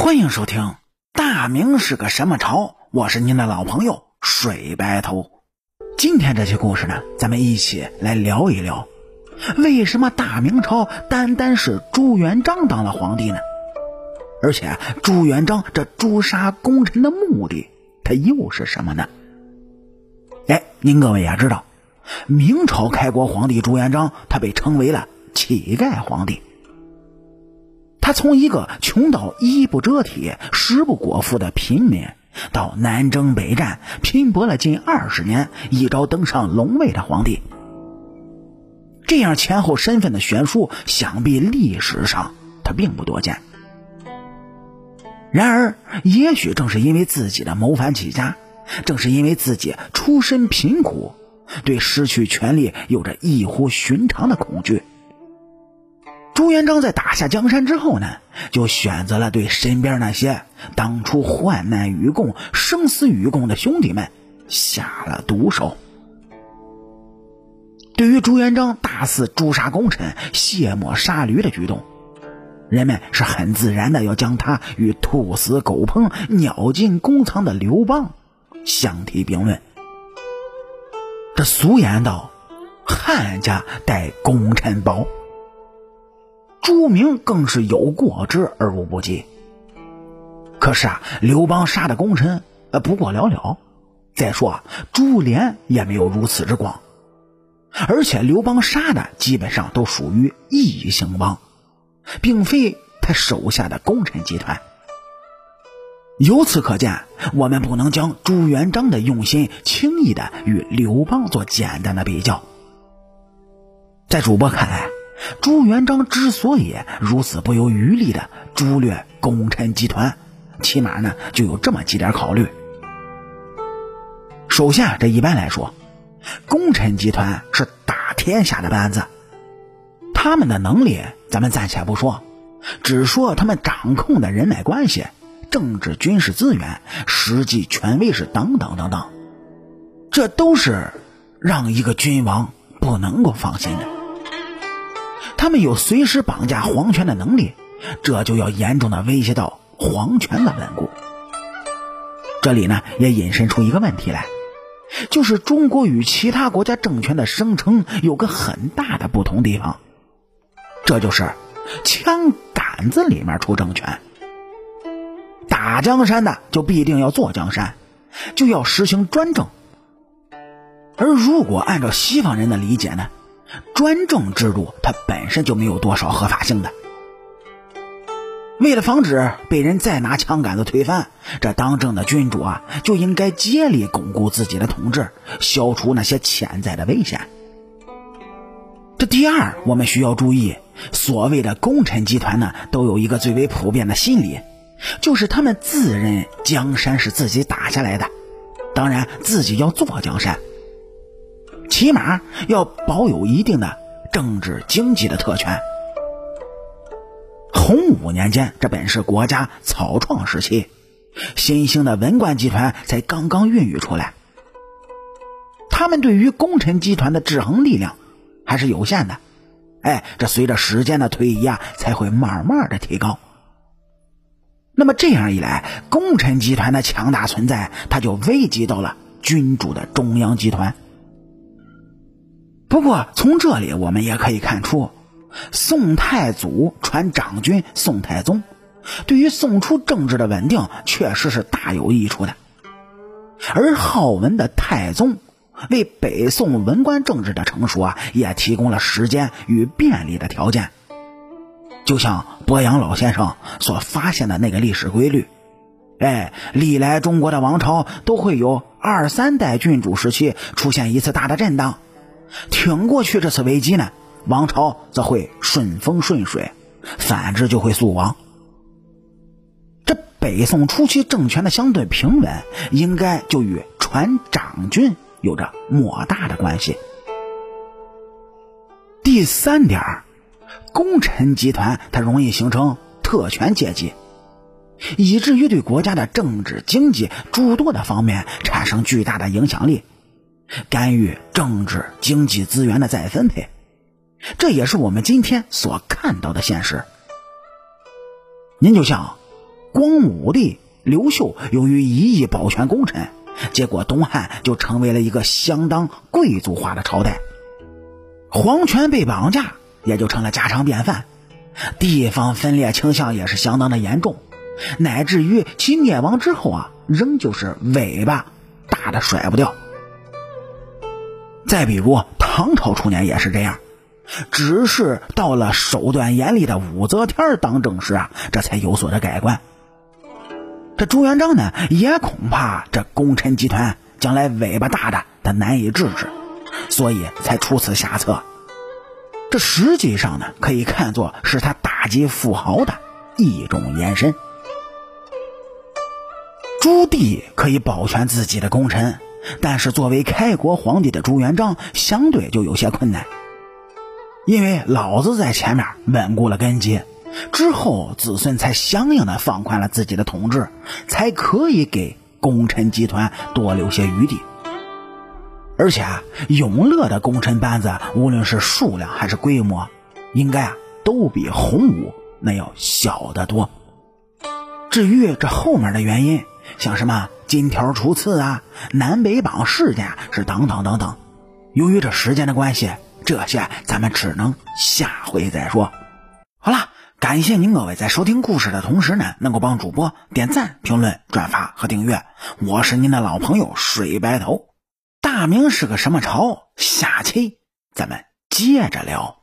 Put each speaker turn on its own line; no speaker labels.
欢迎收听《大明是个什么朝》，我是您的老朋友水白头。今天这期故事呢，咱们一起来聊一聊，为什么大明朝单单是朱元璋当了皇帝呢？而且朱元璋这诛杀功臣的目的，他又是什么呢？哎，您各位也知道，明朝开国皇帝朱元璋，他被称为了乞丐皇帝。他从一个穷到衣不遮体、食不果腹的平民，到南征北战、拼搏了近二十年，一朝登上龙位的皇帝，这样前后身份的悬殊，想必历史上他并不多见。然而，也许正是因为自己的谋反起家，正是因为自己出身贫苦，对失去权力有着异乎寻常的恐惧。朱元璋在打下江山之后呢，就选择了对身边那些当初患难与共、生死与共的兄弟们下了毒手。对于朱元璋大肆诛杀功臣、卸磨杀驴的举动，人们是很自然的要将他与兔死狗烹、鸟尽弓藏的刘邦相提并论。这俗言道：“汉家待功臣薄。”朱明更是有过之而无不及。可是啊，刘邦杀的功臣呃不过寥寥。再说啊，朱连也没有如此之广。而且刘邦杀的基本上都属于异姓王，并非他手下的功臣集团。由此可见，我们不能将朱元璋的用心轻易的与刘邦做简单的比较。在主播看来。朱元璋之所以如此不遗余力的诛掠功臣集团，起码呢就有这么几点考虑。首先，这一般来说，功臣集团是打天下的班子，他们的能力咱们暂且不说，只说他们掌控的人脉关系、政治军事资源、实际权威是等等等等，这都是让一个君王不能够放心的。他们有随时绑架皇权的能力，这就要严重的威胁到皇权的稳固。这里呢，也引申出一个问题来，就是中国与其他国家政权的生成有个很大的不同地方，这就是枪杆子里面出政权。打江山的就必定要坐江山，就要实行专政。而如果按照西方人的理解呢？专政制度它本身就没有多少合法性的。为了防止被人再拿枪杆子推翻，这当政的君主啊就应该竭力巩固自己的统治，消除那些潜在的危险。这第二，我们需要注意，所谓的功臣集团呢，都有一个最为普遍的心理，就是他们自认江山是自己打下来的，当然自己要坐江山。起码要保有一定的政治经济的特权。洪武年间，这本是国家草创时期，新兴的文官集团才刚刚孕育出来。他们对于功臣集团的制衡力量还是有限的。哎，这随着时间的推移啊，才会慢慢的提高。那么这样一来，功臣集团的强大存在，它就危及到了君主的中央集团。不过，从这里我们也可以看出，宋太祖传长君宋太宗，对于宋初政治的稳定确实是大有益处的。而好文的太宗，为北宋文官政治的成熟啊，也提供了时间与便利的条件。就像博阳老先生所发现的那个历史规律，哎，历来中国的王朝都会有二三代君主时期出现一次大的震荡。挺过去这次危机呢，王朝则会顺风顺水；反之就会速亡。这北宋初期政权的相对平稳，应该就与传长君有着莫大的关系。第三点，功臣集团它容易形成特权阶级，以至于对国家的政治、经济诸多的方面产生巨大的影响力。干预政治经济资源的再分配，这也是我们今天所看到的现实。您就像光武帝刘秀由于一意保全功臣，结果东汉就成为了一个相当贵族化的朝代，皇权被绑架也就成了家常便饭，地方分裂倾向也是相当的严重，乃至于其灭亡之后啊，仍旧是尾巴大的甩不掉。再比如唐朝初年也是这样。只是到了手段严厉的武则天当政时啊，这才有所的改观。这朱元璋呢，也恐怕这功臣集团将来尾巴大的他难以制止，所以才出此下策。这实际上呢，可以看作是他打击富豪的一种延伸。朱棣可以保全自己的功臣，但是作为开国皇帝的朱元璋，相对就有些困难。因为老子在前面稳固了根基，之后子孙才相应的放宽了自己的统治，才可以给功臣集团多留些余地。而且啊，永乐的功臣班子无论是数量还是规模，应该啊都比洪武那要小得多。至于这后面的原因，像什么金条除刺啊、南北榜事件是等等等等，由于这时间的关系。这些咱们只能下回再说。好了，感谢您各位在收听故事的同时呢，能够帮主播点赞、评论、转发和订阅。我是您的老朋友水白头。大明是个什么朝？下期咱们接着聊。